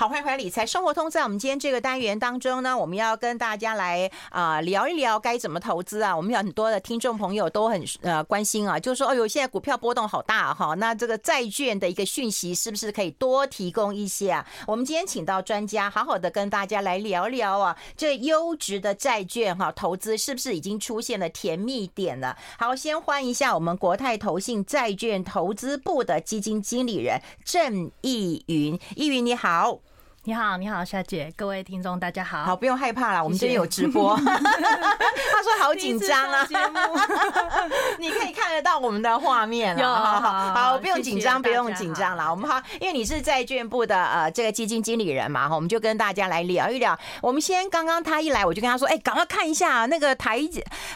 好，欢迎回来理财生活通。在我们今天这个单元当中呢，我们要跟大家来啊、聊一聊该怎么投资啊。我们有很多的听众朋友都很呃关心啊，就说，哦哟，现在股票波动好大哈、那这个债券的一个讯息是不是可以多提供一些啊？我们今天请到专家，好好的跟大家来聊聊啊，这优质的债券哈、投资是不是已经出现了甜蜜点了？好，先欢迎一下我们国泰投信债券投资部的基金经理人郑奕云，奕云你好。你好，你好，夏姐，各位听众，大家好。好，不用害怕啦，我们今天有直播。他说好紧张啊！你可以看得到我们的画面了。好好好，不用紧张，不用紧张了。我们好，因为你是债券部的呃这个基金经理人嘛，哈，我们就跟大家来聊一聊。我们先刚刚他一来，我就跟他说，哎，赶快看一下那个台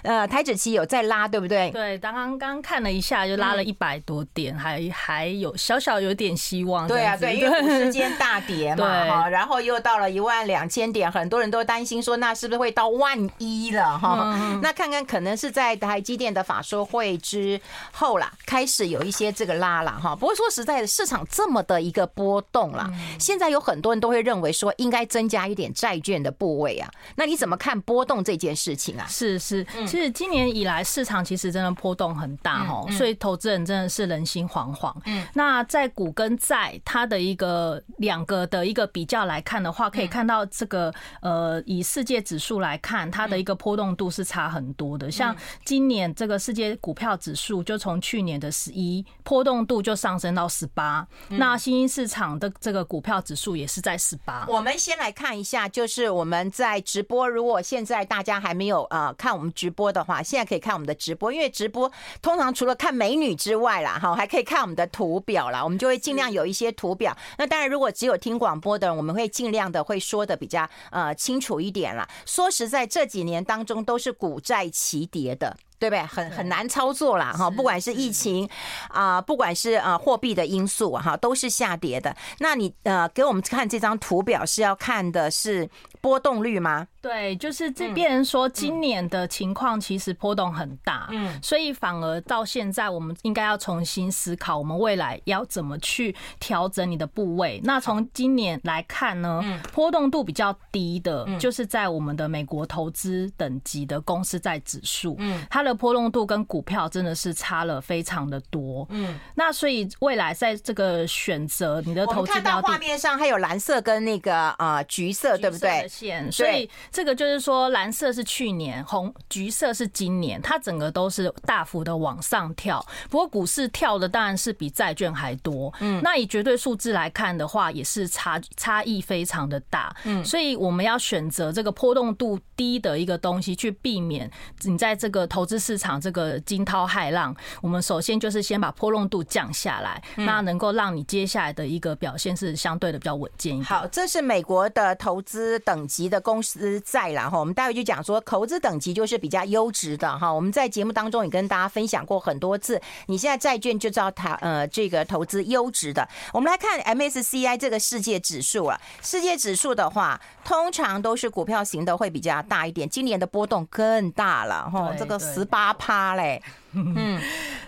呃台指期有在拉，对不对？对，刚刚刚看了一下，就拉了一百多点，还还有小小有点希望。对啊，对，因为时间大跌嘛。然后又到了一万两千点，很多人都担心说，那是不是会到万一了哈？那看看可能是在台积电的法说会之后啦，开始有一些这个拉了哈。不过说实在的，市场这么的一个波动啦，现在有很多人都会认为说，应该增加一点债券的部位啊。那你怎么看波动这件事情啊？是是，其实今年以来市场其实真的波动很大哦，所以投资人真的是人心惶惶。嗯，那在股跟债它的一个两个的一个比。比较来看的话，可以看到这个呃，以世界指数来看，它的一个波动度是差很多的。像今年这个世界股票指数，就从去年的十一波动度就上升到十八。那新兴市场的这个股票指数也是在十八。我们先来看一下，就是我们在直播，如果现在大家还没有呃看我们直播的话，现在可以看我们的直播，因为直播通常除了看美女之外啦，哈，还可以看我们的图表啦。我们就会尽量有一些图表。那当然，如果只有听广播的。我们会尽量的会说的比较呃清楚一点了。说实在，这几年当中都是股债齐跌的。对不对？很很难操作啦，哈！不管是疫情啊，不管是呃货币的因素哈，都是下跌的。那你呃给我们看这张图表是要看的是波动率吗？对，就是这边人说今年的情况其实波动很大，嗯，所以反而到现在我们应该要重新思考，我们未来要怎么去调整你的部位。那从今年来看呢，波动度比较低的，就是在我们的美国投资等级的公司在指数，嗯，它的。波动度跟股票真的是差了非常的多，嗯，那所以未来在这个选择你的投资，看到画面上还有蓝色跟那个啊橘色，对不对？线，所以这个就是说蓝色是去年，红橘色是今年，它整个都是大幅的往上跳。不过股市跳的当然是比债券还多，嗯，那以绝对数字来看的话，也是差差异非常的大，嗯，所以我们要选择这个波动度低的一个东西，去避免你在这个投资。市场这个惊涛骇浪，我们首先就是先把波动度降下来，那能够让你接下来的一个表现是相对的比较稳健一点。好，这是美国的投资等级的公司债啦哈，我们待会就讲说投资等级就是比较优质的哈。我们在节目当中也跟大家分享过很多次，你现在债券就知道它呃这个投资优质的。我们来看 MSCI 这个世界指数啊，世界指数的话，通常都是股票型的会比较大一点，今年的波动更大了哈，这个十。八趴嘞，嗯，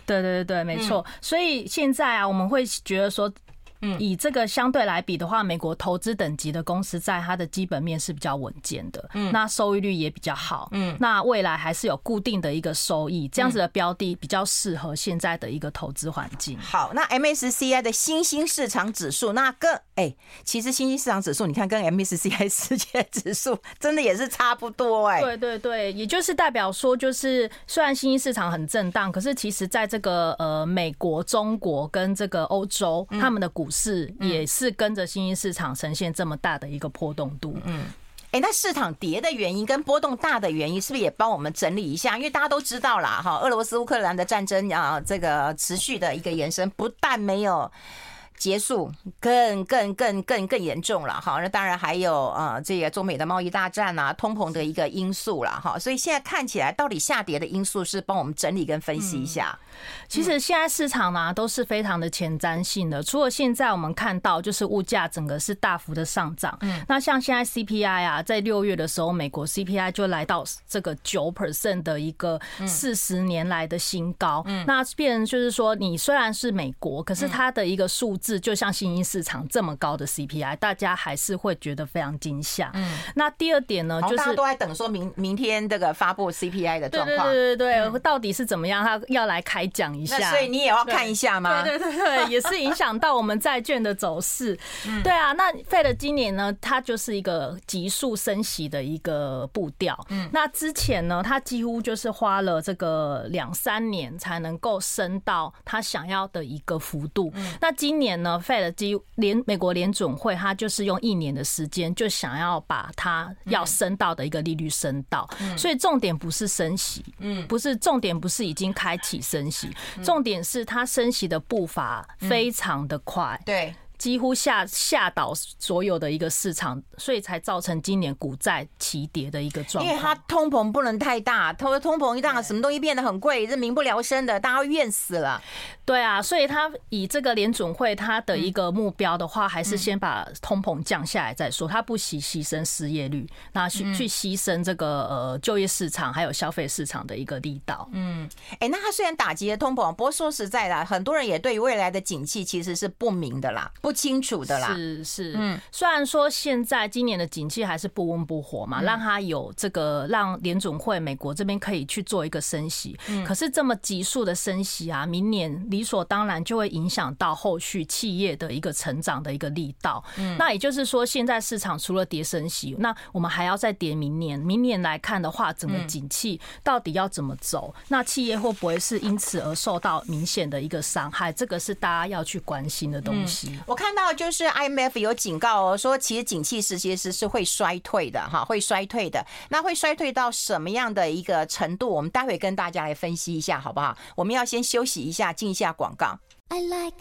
对对对对，没错。所以现在啊，我们会觉得说。嗯，以这个相对来比的话，美国投资等级的公司在它的基本面是比较稳健的，嗯，那收益率也比较好，嗯，那未来还是有固定的一个收益，这样子的标的比较适合现在的一个投资环境。好，那 MSCI 的新兴市场指数，那跟哎，其实新兴市场指数，你看跟 MSCI 世界指数 真的也是差不多哎。对对对，也就是代表说，就是虽然新兴市场很震荡，可是其实在这个呃美国、中国跟这个欧洲，他们的股。股市也是跟着新兴市场呈现这么大的一个波动度，嗯，哎，那市场跌的原因跟波动大的原因，是不是也帮我们整理一下？因为大家都知道啦，哈，俄罗斯乌克兰的战争啊，这个持续的一个延伸，不但没有。结束更更更更更严重了哈，那当然还有呃，这个中美的贸易大战啊，通膨的一个因素了哈，所以现在看起来到底下跌的因素是帮我们整理跟分析一下。其实现在市场呢都是非常的前瞻性的，除了现在我们看到就是物价整个是大幅的上涨，嗯，那像现在 CPI 啊，在六月的时候，美国 CPI 就来到这个九 percent 的一个四十年来的新高，嗯，那变成就是说你虽然是美国，可是它的一个数字。致就像新兴市场这么高的 CPI，大家还是会觉得非常惊吓。嗯，那第二点呢，就是大家都在等说明明天这个发布 CPI 的状况，对对对对，到底是怎么样？他要来开讲一下，所以你也要看一下吗？对对对对，也是影响到我们债券的走势。对啊，那 Fed 今年呢，它就是一个急速升息的一个步调。嗯，那之前呢，它几乎就是花了这个两三年才能够升到它想要的一个幅度。那今年呢，Fed 基联美国联准会，它就是用一年的时间就想要把它要升到的一个利率升到。所以重点不是升息，嗯，不是重点不是已经开启升息，重点是它升息的步伐非常的快。对。几乎吓吓倒所有的一个市场，所以才造成今年股债齐跌的一个状况。因为它通膨不能太大，通通膨一大，什么东西变得很贵，这民不聊生的，大家都怨死了。对啊，所以他以这个联准会他的一个目标的话，还是先把通膨降下来再说。他不惜牺牲失业率，那去去牺牲这个呃就业市场还有消费市场的一个力道。嗯，哎，那他虽然打击了通膨，不过说实在的，很多人也对于未来的景气其实是不明的啦。不清楚的啦，是是，嗯，虽然说现在今年的景气还是不温不火嘛，让它有这个让联总会美国这边可以去做一个升息，可是这么急速的升息啊，明年理所当然就会影响到后续企业的一个成长的一个力道。嗯那也就是说，现在市场除了跌升息，那我们还要再跌明年。明年来看的话，整个景气到底要怎么走？那企业会不会是因此而受到明显的一个伤害？这个是大家要去关心的东西。我看到。就是 IMF 有警告哦，说其实景气是其实是会衰退的哈，会衰退的。那会衰退到什么样的一个程度？我们待会跟大家来分析一下，好不好？我们要先休息一下，进一下广告。I like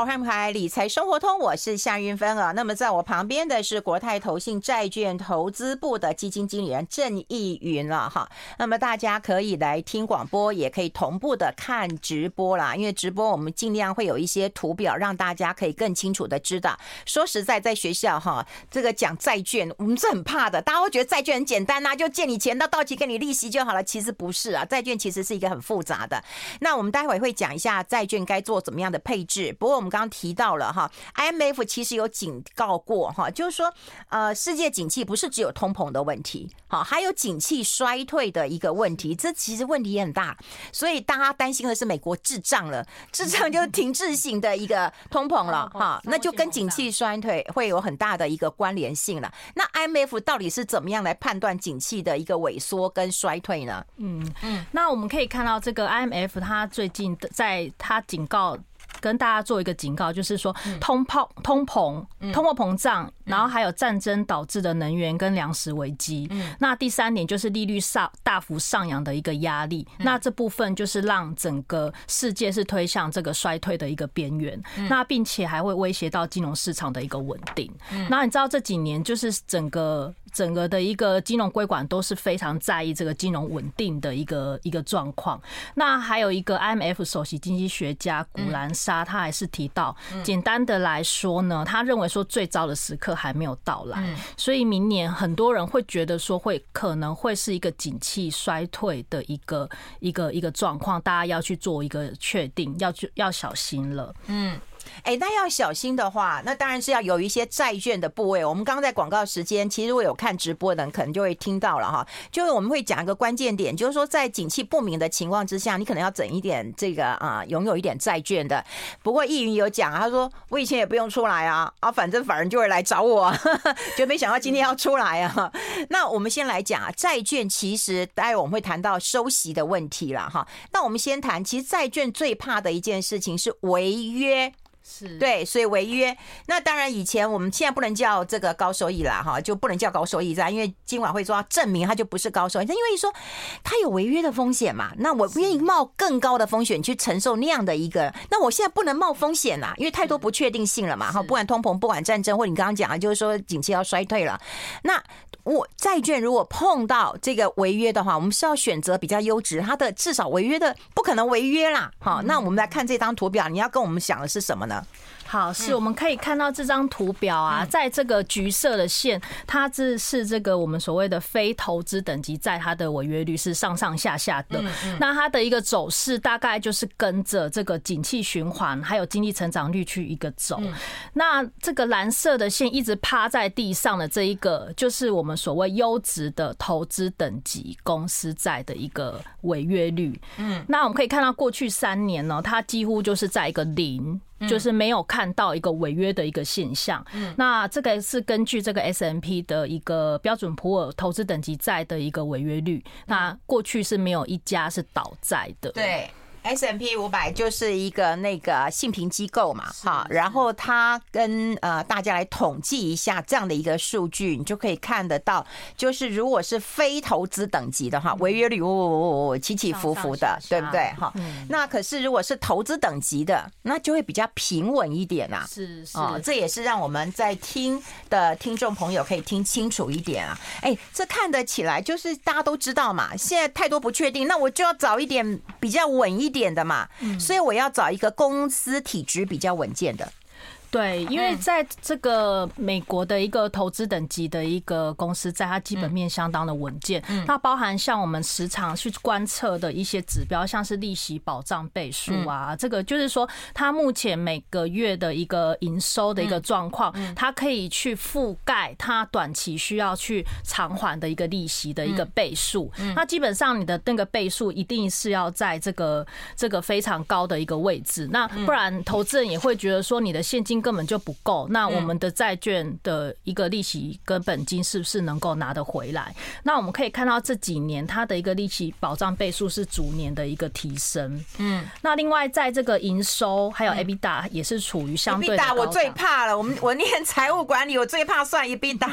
好，欢迎回来，理财生活通，我是夏云芬啊。那么在我旁边的是国泰投信债券投资部的基金经理人郑易云了哈。那么大家可以来听广播，也可以同步的看直播啦。因为直播我们尽量会有一些图表，让大家可以更清楚的知道。说实在，在学校哈，这个讲债券，我们是很怕的。大家会觉得债券很简单呐，就借你钱，到到期给你利息就好了。其实不是啊，债券其实是一个很复杂的。那我们待会会讲一下债券该做怎么样的配置。不过我们。刚刚提到了哈，IMF 其实有警告过哈，就是说，呃，世界景气不是只有通膨的问题，好，还有景气衰退的一个问题，这其实问题也很大，所以大家担心的是美国滞胀了，滞胀就是停滞性的一个通膨了 哈，那就跟景气衰退会有很大的一个关联性了。那 IMF 到底是怎么样来判断景气的一个萎缩跟衰退呢？嗯嗯，那我们可以看到这个 IMF 它最近在它警告。跟大家做一个警告，就是说通膨、通膨、通货膨胀，然后还有战争导致的能源跟粮食危机。那第三点就是利率上大幅上扬的一个压力。那这部分就是让整个世界是推向这个衰退的一个边缘。那并且还会威胁到金融市场的一个稳定。那你知道这几年就是整个。整个的一个金融规管都是非常在意这个金融稳定的一个一个状况。那还有一个 IMF 首席经济学家古兰莎，他还是提到，简单的来说呢，他认为说最糟的时刻还没有到来，所以明年很多人会觉得说会可能会是一个景气衰退的一个一个一个状况，大家要去做一个确定，要去要小心了。嗯。哎，那要小心的话，那当然是要有一些债券的部位。我们刚刚在广告时间，其实我有看直播的人，可能就会听到了哈。就是我们会讲一个关键点，就是说在景气不明的情况之下，你可能要整一点这个啊，拥有一点债券的。不过易云有讲，他说我以前也不用出来啊，啊，反正法人就会来找我，就没想到今天要出来啊。那我们先来讲啊，债券其实待会我们会谈到收息的问题了哈。那我们先谈，其实债券最怕的一件事情是违约。是对，所以违约。那当然，以前我们现在不能叫这个高收益啦，哈，就不能叫高收益债，因为今晚会说要证明它就不是高收益。那因为说它有违约的风险嘛，那我不愿意冒更高的风险去承受那样的一个。那我现在不能冒风险啦，因为太多不确定性了嘛，哈，不管通膨，不管战争，或者你刚刚讲啊，就是说景气要衰退了，那我债券如果碰到这个违约的话，我们是要选择比较优质，它的至少违约的不可能违约啦。好，那我们来看这张图表，你要跟我们讲的是什么呢？好，是我们可以看到这张图表啊，在这个橘色的线，它这是这个我们所谓的非投资等级债，它的违约率是上上下下的。那它的一个走势大概就是跟着这个景气循环还有经济成长率去一个走。那这个蓝色的线一直趴在地上的这一个，就是我们所谓优质的投资等级公司债的一个违约率。嗯，那我们可以看到过去三年呢，它几乎就是在一个零。就是没有看到一个违约的一个现象。嗯，那这个是根据这个 S M P 的一个标准普尔投资等级债的一个违约率。那过去是没有一家是倒债的。对。S&P 五百就是一个那个信评机构嘛，哈，然后他跟呃大家来统计一下这样的一个数据，你就可以看得到，就是如果是非投资等级的话，违约率哦起起伏伏的，对不对？哈，那可是如果是投资等级的，那就会比较平稳一点啊。是是，这也是让我们在听的听众朋友可以听清楚一点啊。哎，这看得起来就是大家都知道嘛，现在太多不确定，那我就要找一点比较稳一点。的嘛，所以我要找一个公司体质比较稳健的。对，因为在这个美国的一个投资等级的一个公司，在它基本面相当的稳健。它包含像我们时常去观测的一些指标，像是利息保障倍数啊，这个就是说它目前每个月的一个营收的一个状况，它可以去覆盖它短期需要去偿还的一个利息的一个倍数。那基本上你的那个倍数一定是要在这个这个非常高的一个位置，那不然投资人也会觉得说你的现金根本就不够，那我们的债券的一个利息跟本金是不是能够拿得回来？那我们可以看到这几年它的一个利息保障倍数是逐年的一个提升。嗯，那另外在这个营收还有 EBITDA 也是处于相对的我最怕了，我们我念财务管理，我最怕算 EBITDA。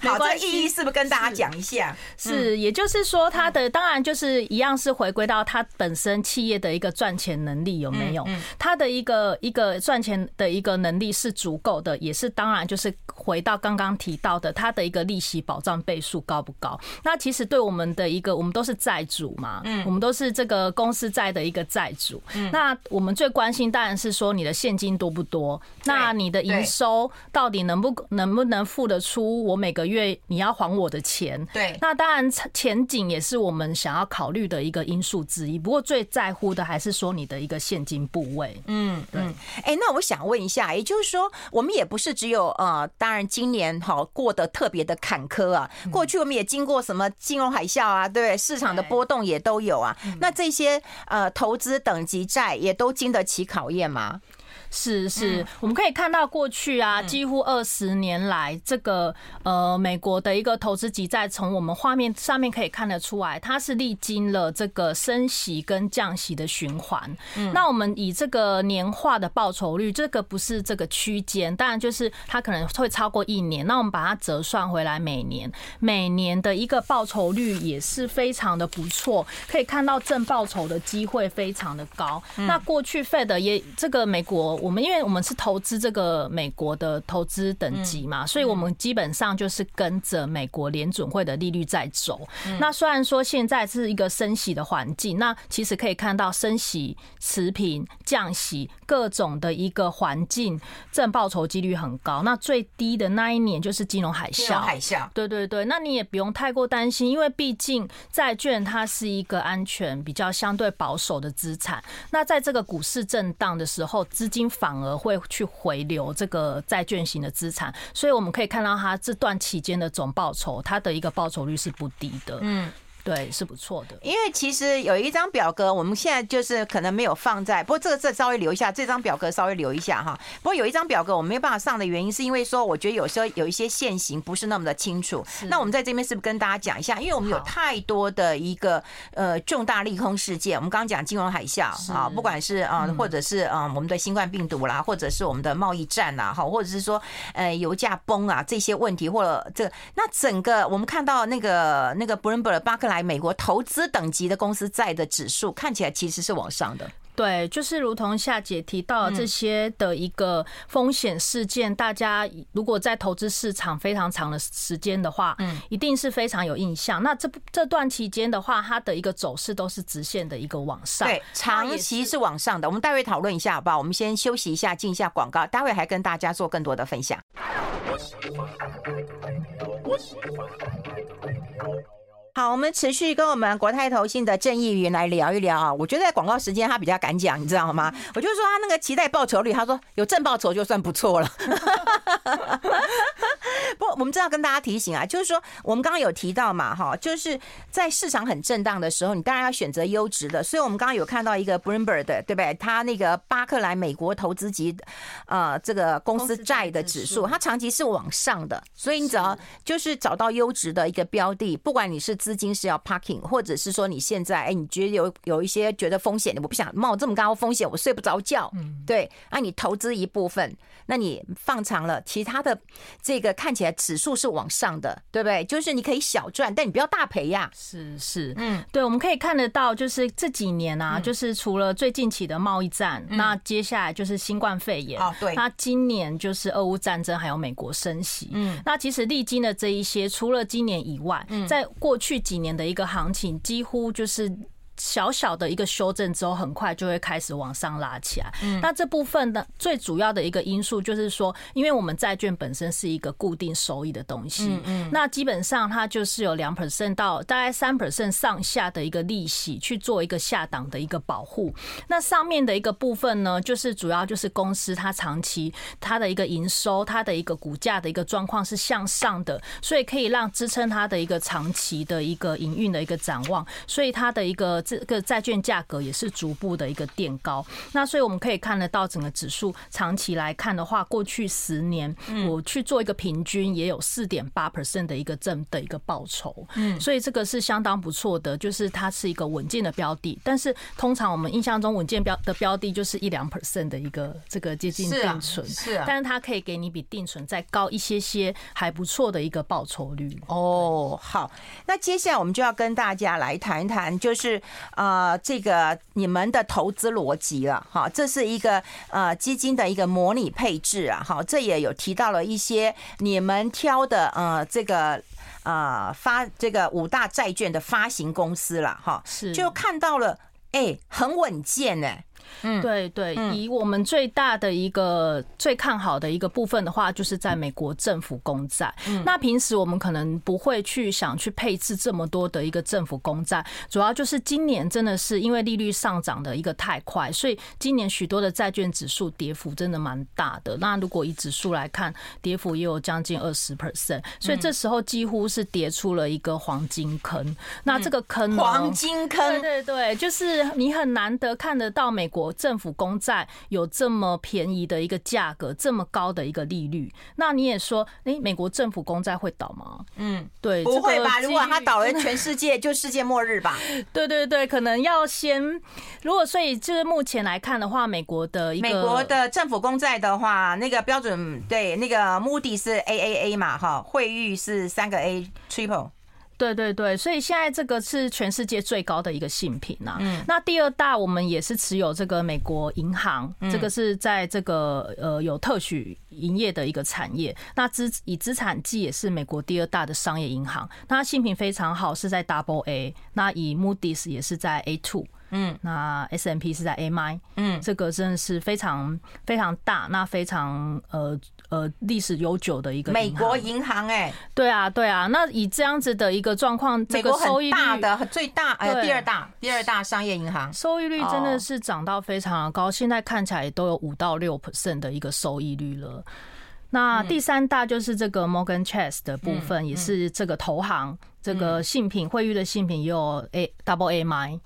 好，这意义是不是跟大家讲一下？是，也就是说它的当然就是一样是回归到它本身企业的一个赚钱能力有没有？它的一个一个赚。赚钱的一个能力是足够的，也是当然就是回到刚刚提到的，它的一个利息保障倍数高不高？那其实对我们的一个，我们都是债主嘛，嗯，我们都是这个公司债的一个债主。嗯，那我们最关心当然是说你的现金多不多，那你的营收到底能不能不能付得出我每个月你要还我的钱？对，那当然前景也是我们想要考虑的一个因素之一。不过最在乎的还是说你的一个现金部位。嗯，对，哎，那。那我想问一下，也就是说，我们也不是只有呃，当然今年哈过得特别的坎坷啊。过去我们也经过什么金融海啸啊，对，市场的波动也都有啊。那这些呃投资等级债也都经得起考验吗？是是，我们可以看到过去啊，几乎二十年来，这个呃美国的一个投资级债，从我们画面上面可以看得出来，它是历经了这个升息跟降息的循环。那我们以这个年化的报酬率，这个不是这个区间，当然就是它可能会超过一年。那我们把它折算回来，每年每年的一个报酬率也是非常的不错，可以看到正报酬的机会非常的高。那过去费的也这个美国。我们因为我们是投资这个美国的投资等级嘛，所以我们基本上就是跟着美国联准会的利率在走。那虽然说现在是一个升息的环境，那其实可以看到升息、持平、降息各种的一个环境，正报酬几率很高。那最低的那一年就是金融海啸。海啸，对对对。那你也不用太过担心，因为毕竟债券它是一个安全、比较相对保守的资产。那在这个股市震荡的时候，资金反而会去回流这个债券型的资产，所以我们可以看到它这段期间的总报酬，它的一个报酬率是不低的。嗯。对，是不错的。因为其实有一张表格，我们现在就是可能没有放在，不过这个这稍微留一下，这张表格稍微留一下哈。不过有一张表格我们没有办法上的原因，是因为说我觉得有时候有一些现行不是那么的清楚。那我们在这边是不是跟大家讲一下？因为我们有太多的一个呃重大利空事件，我们刚刚讲金融海啸啊，不管是啊或者是啊我们的新冠病毒啦，或者是我们的贸易战呐，哈，或者是说呃油价崩啊这些问题，或者这个那整个我们看到那个那个 Bloomberg 巴克莱。美国投资等级的公司债的指数看起来其实是往上的。对，就是如同夏姐提到这些的一个风险事件，大家如果在投资市场非常长的时间的话，嗯，一定是非常有印象。那这这段期间的话，它的一个走势都是直线的一个往上，对，长期是往上的。我们待会讨论一下好不好？我们先休息一下，进一下广告，待会还跟大家做更多的分享。好，我们持续跟我们国泰投信的郑义云来聊一聊啊。我觉得在广告时间他比较敢讲，你知道吗？我就说他那个期待报酬率，他说有正报酬就算不错了。不，我们真要跟大家提醒啊，就是说我们刚刚有提到嘛，哈，就是在市场很震荡的时候，你当然要选择优质的。所以我们刚刚有看到一个 Bloomberg 的，对不对？他那个巴克莱美国投资级呃这个公司债的指数，它长期是往上的。所以你只要就是找到优质的一个标的，不管你是。资金是要 parking，或者是说你现在哎，你觉得有有一些觉得风险的，我不想冒这么高风险，我睡不着觉。嗯，对，那你投资一部分，那你放长了，其他的这个看起来指数是往上的，对不对？就是你可以小赚，但你不要大赔呀。是是，嗯，对，我们可以看得到，就是这几年啊，就是除了最近期的贸易战，那接下来就是新冠肺炎。哦，对，那今年就是俄乌战争，还有美国升息。嗯，那其实历经的这一些，除了今年以外，嗯在过去。去几年的一个行情，几乎就是。小小的一个修正之后，很快就会开始往上拉起来。嗯那这部分的最主要的一个因素就是说，因为我们债券本身是一个固定收益的东西，嗯那基本上它就是有两 percent 到大概三 percent 上下的一个利息去做一个下档的一个保护。那上面的一个部分呢，就是主要就是公司它长期它的一个营收、它的一个股价的一个状况是向上的，所以可以让支撑它的一个长期的一个营运的一个展望。所以它的一个。这个债券价格也是逐步的一个垫高，那所以我们可以看得到整个指数长期来看的话，过去十年我去做一个平均，也有四点八 percent 的一个正的一个报酬，嗯，所以这个是相当不错的，就是它是一个稳健的标的。但是通常我们印象中稳健标的标的就是一两 percent 的一个这个接近定存，是啊，但是它可以给你比定存再高一些些，还不错的一个报酬率。哦，好，那接下来我们就要跟大家来谈一谈，就是。啊、呃，这个你们的投资逻辑了，哈，这是一个呃基金的一个模拟配置啊，哈，这也有提到了一些你们挑的呃这个呃发这个五大债券的发行公司了，哈，是就看到了，哎，很稳健呢。嗯，对对，以我们最大的一个最看好的一个部分的话，就是在美国政府公债。那平时我们可能不会去想去配置这么多的一个政府公债，主要就是今年真的是因为利率上涨的一个太快，所以今年许多的债券指数跌幅真的蛮大的。那如果以指数来看，跌幅也有将近二十 percent，所以这时候几乎是跌出了一个黄金坑。那这个坑，黄金坑，对对对，就是你很难得看得到美国。国政府公债有这么便宜的一个价格，这么高的一个利率，那你也说，诶，美国政府公债会倒吗？嗯，对，不会吧？如果它倒了，全世界就世界末日吧？对对对，可能要先。如果所以就是目前来看的话，美国的一个美国的政府公债的话，那个标准对那个 Moody 是 AAA 嘛，哈，汇率是三个 A Triple。对对对，所以现在这个是全世界最高的一个信评呐。嗯，那第二大我们也是持有这个美国银行，这个是在这个呃有特许营业的一个产业。那资以资产计也是美国第二大的商业银行，那它信评非常好，是在 Double A。那以 Moody's 也是在 A two。嗯，那 S&P 是在 A m 嗯，这个真的是非常非常大，那非常呃呃历史悠久的一个美国银行哎，对啊对啊，那以这样子的一个状况，这个收益率大的最大呃第二大第二大商业银行，收益率真的是涨到非常的高，现在看起来都有五到六 percent 的一个收益率了。那第三大就是这个 Morgan Chase 的部分，也是这个投行。这个信品惠誉的信品也有 A Double A M，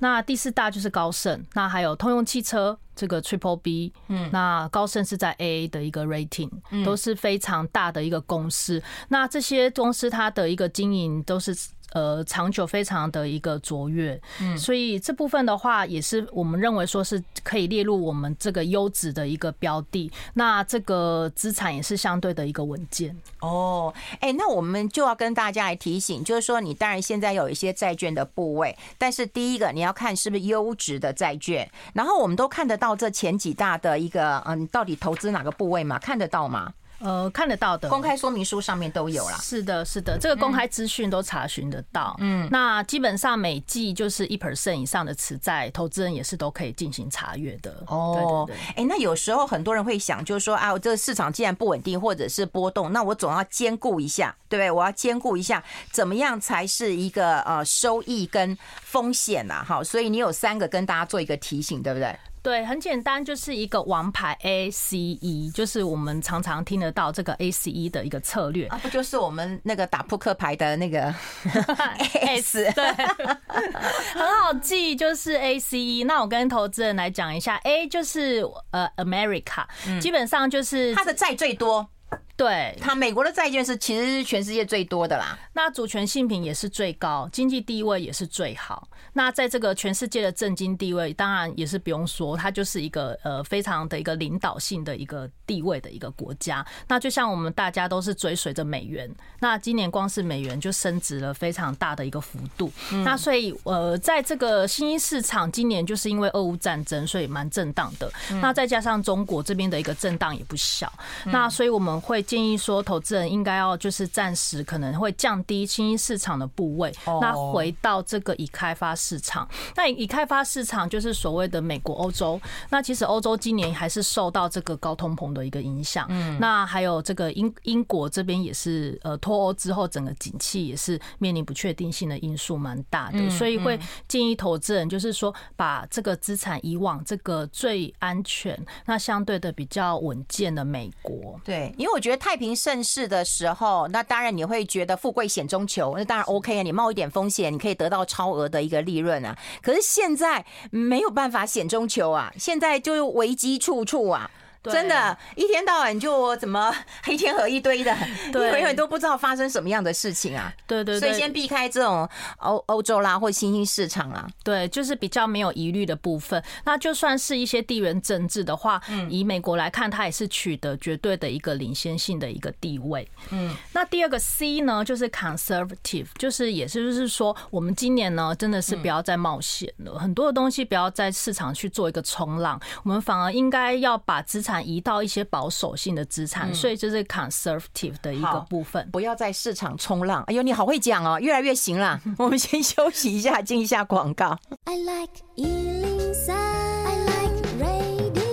那第四大就是高盛，那还有通用汽车这个 Triple B，嗯，那高盛是在 A 的一个 rating，都是非常大的一个公司。那这些公司它的一个经营都是。呃，长久非常的一个卓越，嗯，所以这部分的话，也是我们认为说是可以列入我们这个优质的一个标的。那这个资产也是相对的一个稳健。哦，哎，那我们就要跟大家来提醒，就是说，你当然现在有一些债券的部位，但是第一个你要看是不是优质的债券。然后我们都看得到这前几大的一个，嗯，到底投资哪个部位嘛？看得到吗？呃，看得到的，公开说明书上面都有啦。是的，是的，这个公开资讯都查询得到。嗯，那基本上每季就是一 percent 以上的持债，投资人也是都可以进行查阅的。哦，哎，那有时候很多人会想，就是说啊，我这个市场既然不稳定或者是波动，那我总要兼顾一下，对不对？我要兼顾一下，怎么样才是一个呃收益跟风险呐？好，所以你有三个跟大家做一个提醒，对不对？对，很简单，就是一个王牌 ACE，就是我们常常听得到这个 ACE 的一个策略啊，不就是我们那个打扑克牌的那个 S？对，很好记，就是 ACE。那我跟投资人来讲一下，A 就是呃 America，基本上就是它的债最多。对，它美国的债券是其实是全世界最多的啦，那主权性品也是最高，经济地位也是最好。那在这个全世界的政经地位，当然也是不用说，它就是一个呃非常的一个领导性的一个地位的一个国家。那就像我们大家都是追随着美元，那今年光是美元就升值了非常大的一个幅度。那所以呃，在这个新兴市场，今年就是因为俄乌战争，所以蛮震荡的。那再加上中国这边的一个震荡也不小，那所以我们会。建议说，投资人应该要就是暂时可能会降低新兴市场的部位，那回到这个已开发市场。那以开发市场就是所谓的美国、欧洲。那其实欧洲今年还是受到这个高通膨的一个影响。嗯，那还有这个英英国这边也是呃脱欧之后整个景气也是面临不确定性的因素蛮大的，所以会建议投资人就是说把这个资产移往这个最安全、那相对的比较稳健的美国。对，因为我觉得。太平盛世的时候，那当然你会觉得富贵险中求，那当然 OK 啊，你冒一点风险，你可以得到超额的一个利润啊。可是现在没有办法险中求啊，现在就危机处处啊。真的，一天到晚就怎么黑天鹅一堆的，你永远都不知道发生什么样的事情啊。对对，所以先避开这种欧欧洲啦或新兴市场啊。对，就是比较没有疑虑的部分。那就算是一些地缘政治的话，嗯以美国来看，它也是取得绝对的一个领先性的一个地位。嗯，那第二个 C 呢，就是 conservative，就是也是就是说，我们今年呢，真的是不要再冒险了，很多的东西不要在市场去做一个冲浪，我们反而应该要把资产。移到一些保守性的资产，所以这是 conservative 的一个部分。不要在市场冲浪。哎呦，你好会讲哦，越来越行了。我们先休息一下，进一下广告。I like 103, I like radio。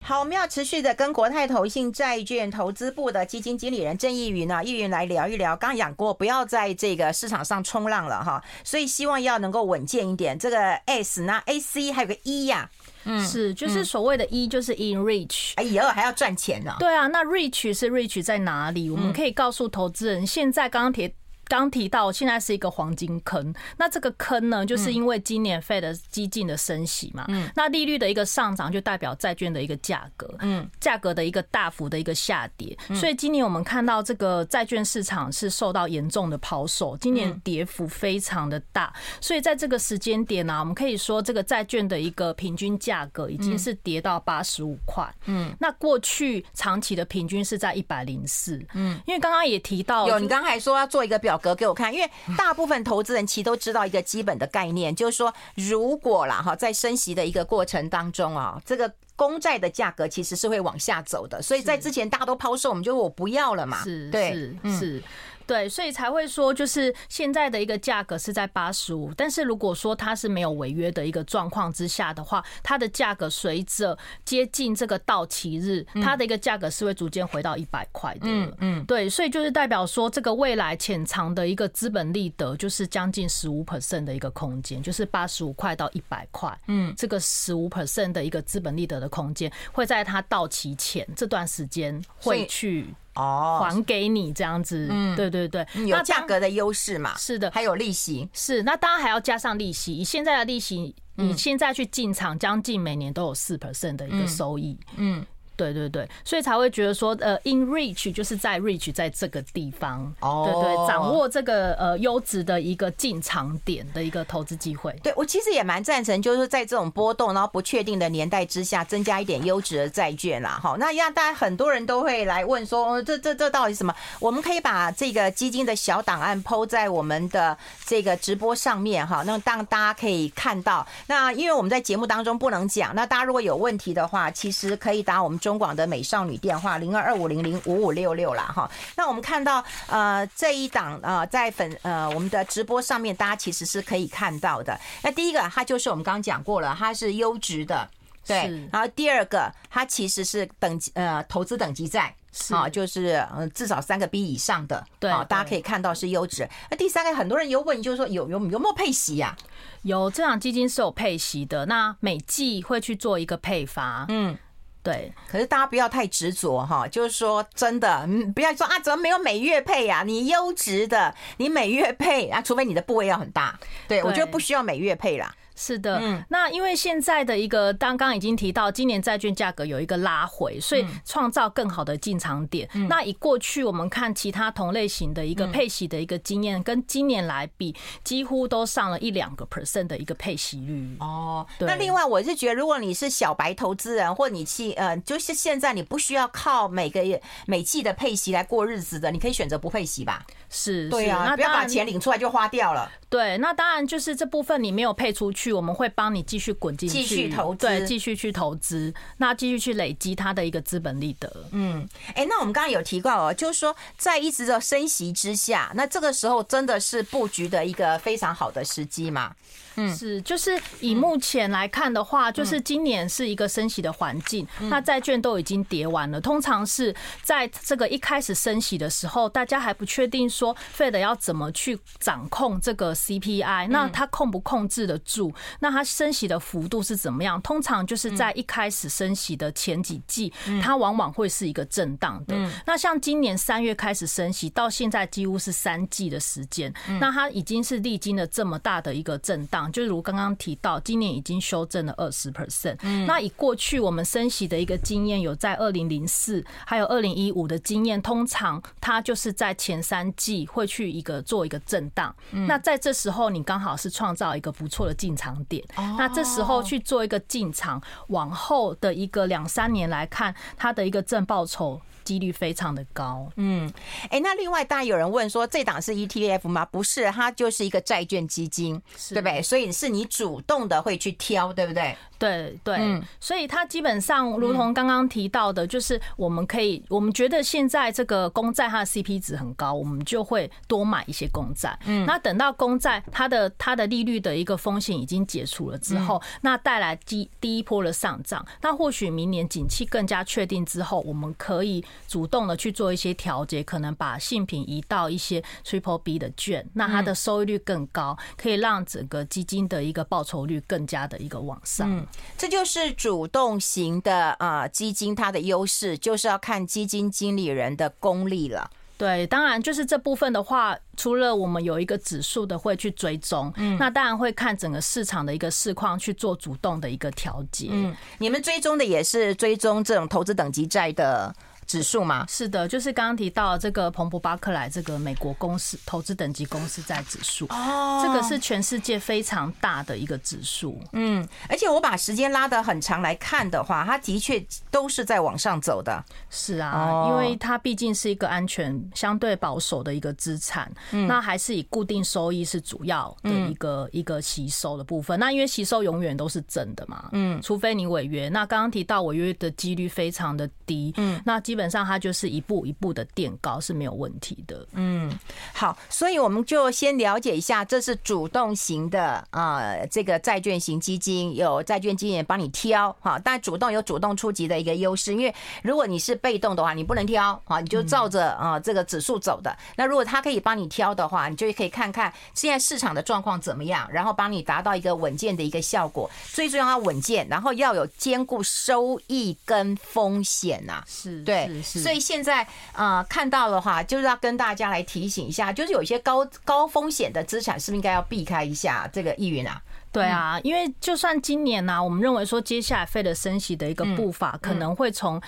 好，我们要持续的跟国泰投信债券投资部的基金经理人郑义云呢，义云来聊一聊。刚讲过，不要在这个市场上冲浪了哈，所以希望要能够稳健一点。这个 S 那 AC 还有个 E 呀。嗯，是，就是所谓的 E，就是 in reach，哎呦，还要赚钱呢。对啊，那 reach 是 reach 在哪里？我们可以告诉投资人，现在刚刚提。刚提到现在是一个黄金坑，那这个坑呢，就是因为今年 Fed 激进的升息嘛，嗯，那利率的一个上涨就代表债券的一个价格，嗯，价格的一个大幅的一个下跌，所以今年我们看到这个债券市场是受到严重的抛售，今年跌幅非常的大，所以在这个时间点呢，我们可以说这个债券的一个平均价格已经是跌到八十五块，嗯，那过去长期的平均是在一百零四，嗯，因为刚刚也提到有，你刚才说要做一个表。格给我看，因为 大部分投资人其实都知道一个基本的概念，就是说，如果啦哈，在升息的一个过程当中啊，这个公债的价格其实是会往下走的，所以在之前大家都抛售，我们就我不要了嘛，是，对，是是。对，所以才会说，就是现在的一个价格是在八十五，但是如果说它是没有违约的一个状况之下的话，它的价格随着接近这个到期日，它的一个价格是会逐渐回到一百块的。嗯嗯，对，所以就是代表说，这个未来潜藏的一个资本利得就是将近十五 percent 的一个空间，就是八十五块到一百块。嗯，这个十五 percent 的一个资本利得的空间会在它到期前这段时间会去。哦，还给你这样子，嗯，对对对，有价格的优势嘛？是的，还有利息，是，那当然还要加上利息。以现在的利息，你现在去进场，将近每年都有四 percent 的一个收益，嗯。对对对，所以才会觉得说，呃，in reach 就是在 reach 在这个地方，哦，对对，掌握这个呃优质的一个进场点的一个投资机会。对我其实也蛮赞成，就是在这种波动然后不确定的年代之下，增加一点优质的债券啦。好，那让大家很多人都会来问说，这这这到底什么？我们可以把这个基金的小档案 PO 在我们的这个直播上面哈，那让大家可以看到。那因为我们在节目当中不能讲，那大家如果有问题的话，其实可以打我们。中广的美少女电话零二二五零零五五六六啦哈，那我们看到呃这一档呃在粉呃我们的直播上面，大家其实是可以看到的。那第一个它就是我们刚刚讲过了，它是优质的，对。然后第二个它其实是等级呃投资等级债，啊，就是嗯至少三个 B 以上的，对，大家可以看到是优质。那第三个很多人有问，就是说有有有没有配息呀？有，这档基金是有配息的，那每季会去做一个配发，嗯。对，可是大家不要太执着哈，就是说真的，嗯，不要说啊，怎么没有每月配呀？你优质的，你每月配啊，除非你的部位要很大。对，我觉得不需要每月配啦。是的，嗯那因为现在的一个刚刚已经提到，今年债券价格有一个拉回，所以创造更好的进场点。那以过去我们看其他同类型的一个配息的一个经验，跟今年来比，几乎都上了一两个 percent 的一个配息率。哦，那另外我是觉得，如果你是小白投资人，或你去呃，就是现在你不需要靠每个月每季的配息来过日子的，你可以选择不配息吧。是，对啊，那不要把钱领出来就花掉了。对，那当然就是这部分你没有配出去，我们会帮你继续滚进去，继续投资，对，继续去投资，那继续去累积它的一个资本利得。嗯，哎，那我们刚刚有提到哦，就是说在一直的升息之下，那这个时候真的是布局的一个非常好的时机嘛？嗯，是，就是以目前来看的话，就是今年是一个升息的环境，那债券都已经跌完了。通常是在这个一开始升息的时候，大家还不确定说 Fed 要怎么去掌控这个 CPI，那它控不控制得住？那它升息的幅度是怎么样？通常就是在一开始升息的前几季，它往往会是一个震荡的。那像今年三月开始升息，到现在几乎是三季的时间，那它已经是历经了这么大的一个震荡。就如刚刚提到，今年已经修正了二十 percent。那以过去我们升息的一个经验，有在二零零四还有二零一五的经验，通常它就是在前三季会去一个做一个震荡。那在这时候，你刚好是创造一个不错的进场点。那这时候去做一个进场，往后的一个两三年来看，它的一个正报酬。几率非常的高，嗯，哎，那另外当然有人问说，这档是 ETF 吗？不是，它就是一个债券基金，对不对？所以是你主动的会去挑，对不对？对对，所以它基本上如同刚刚提到的，就是我们可以，我们觉得现在这个公债它的 CP 值很高，我们就会多买一些公债。嗯，那等到公债它的它的利率的一个风险已经解除了之后，那带来第第一波的上涨，那或许明年景气更加确定之后，我们可以主动的去做一些调节，可能把性品移到一些 Triple B 的券，那它的收益率更高，可以让整个基金的一个报酬率更加的一个往上。这就是主动型的啊基金，它的优势就是要看基金经理人的功力了。对，当然就是这部分的话，除了我们有一个指数的会去追踪，嗯，那当然会看整个市场的一个市况去做主动的一个调节。嗯，你们追踪的也是追踪这种投资等级债的。指数嘛？是的，就是刚刚提到这个彭博巴克莱这个美国公司投资等级公司在指数哦，这个是全世界非常大的一个指数。嗯，而且我把时间拉得很长来看的话，它的确都是在往上走的。是啊，因为它毕竟是一个安全相对保守的一个资产，那还是以固定收益是主要的一个一个吸收的部分。那因为吸收永远都是正的嘛，嗯，除非你违约。那刚刚提到违约的几率非常的低，嗯，那基。基本上它就是一步一步的垫高是没有问题的。嗯，好，所以我们就先了解一下，这是主动型的啊，这个债券型基金有债券经理帮你挑哈，但主动有主动出击的一个优势，因为如果你是被动的话，你不能挑啊，你就照着啊这个指数走的。那如果他可以帮你挑的话，你就可以看看现在市场的状况怎么样，然后帮你达到一个稳健的一个效果。最重要要稳健，然后要有兼顾收益跟风险呐，是对。所以现在呃看到的话，就是要跟大家来提醒一下，就是有一些高高风险的资产，是不是应该要避开一下？这个易云啊。对啊，因为就算今年呢、啊，我们认为说接下来费的升息的一个步伐可能会从。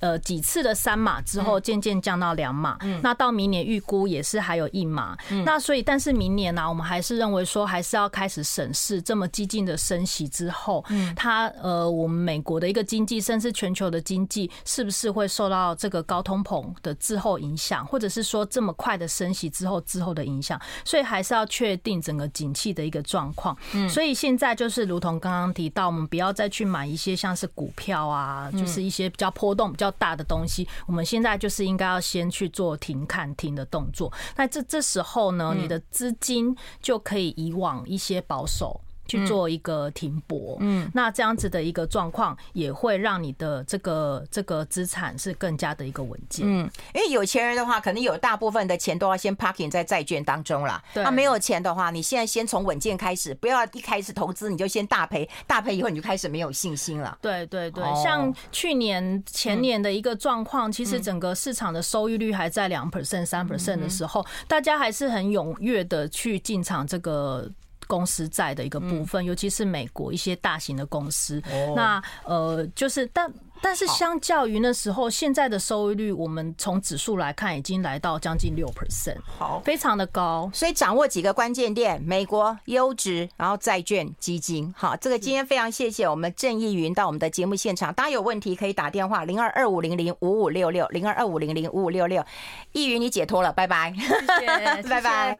呃，几次的三码之后，渐渐降到两码。嗯，那到明年预估也是还有一码。嗯，那所以，但是明年呢、啊，我们还是认为说，还是要开始审视这么激进的升息之后，嗯，它呃，我们美国的一个经济，甚至全球的经济，是不是会受到这个高通膨的滞后影响，或者是说这么快的升息之后之后的影响？所以还是要确定整个景气的一个状况。嗯，所以现在就是如同刚刚提到，我们不要再去买一些像是股票啊，就是一些比较波动。比较大的东西，我们现在就是应该要先去做停看停的动作。那这这时候呢，你的资金就可以以往一些保守。去做一个停泊，嗯，那这样子的一个状况也会让你的这个这个资产是更加的一个稳健，嗯，因为有钱人的话，可能有大部分的钱都要先 parking 在债券当中了。对，他没有钱的话，你现在先从稳健开始，不要一开始投资你就先大赔，大赔以后你就开始没有信心了。对对对，像去年前年的一个状况，其实整个市场的收益率还在两 percent 三 percent 的时候，大家还是很踊跃的去进场这个。公司债的一个部分，尤其是美国一些大型的公司，那呃，就是但但是相较于那时候，现在的收益率，我们从指数来看，已经来到将近六 percent，好，非常的高。所以掌握几个关键点：美国优质，然后债券基金。好，这个今天非常谢谢我们郑义云到我们的节目现场。大家有问题可以打电话零二二五零零五五六六零二二五零零五五六六。义云，你解脱了，拜拜，谢谢，拜拜。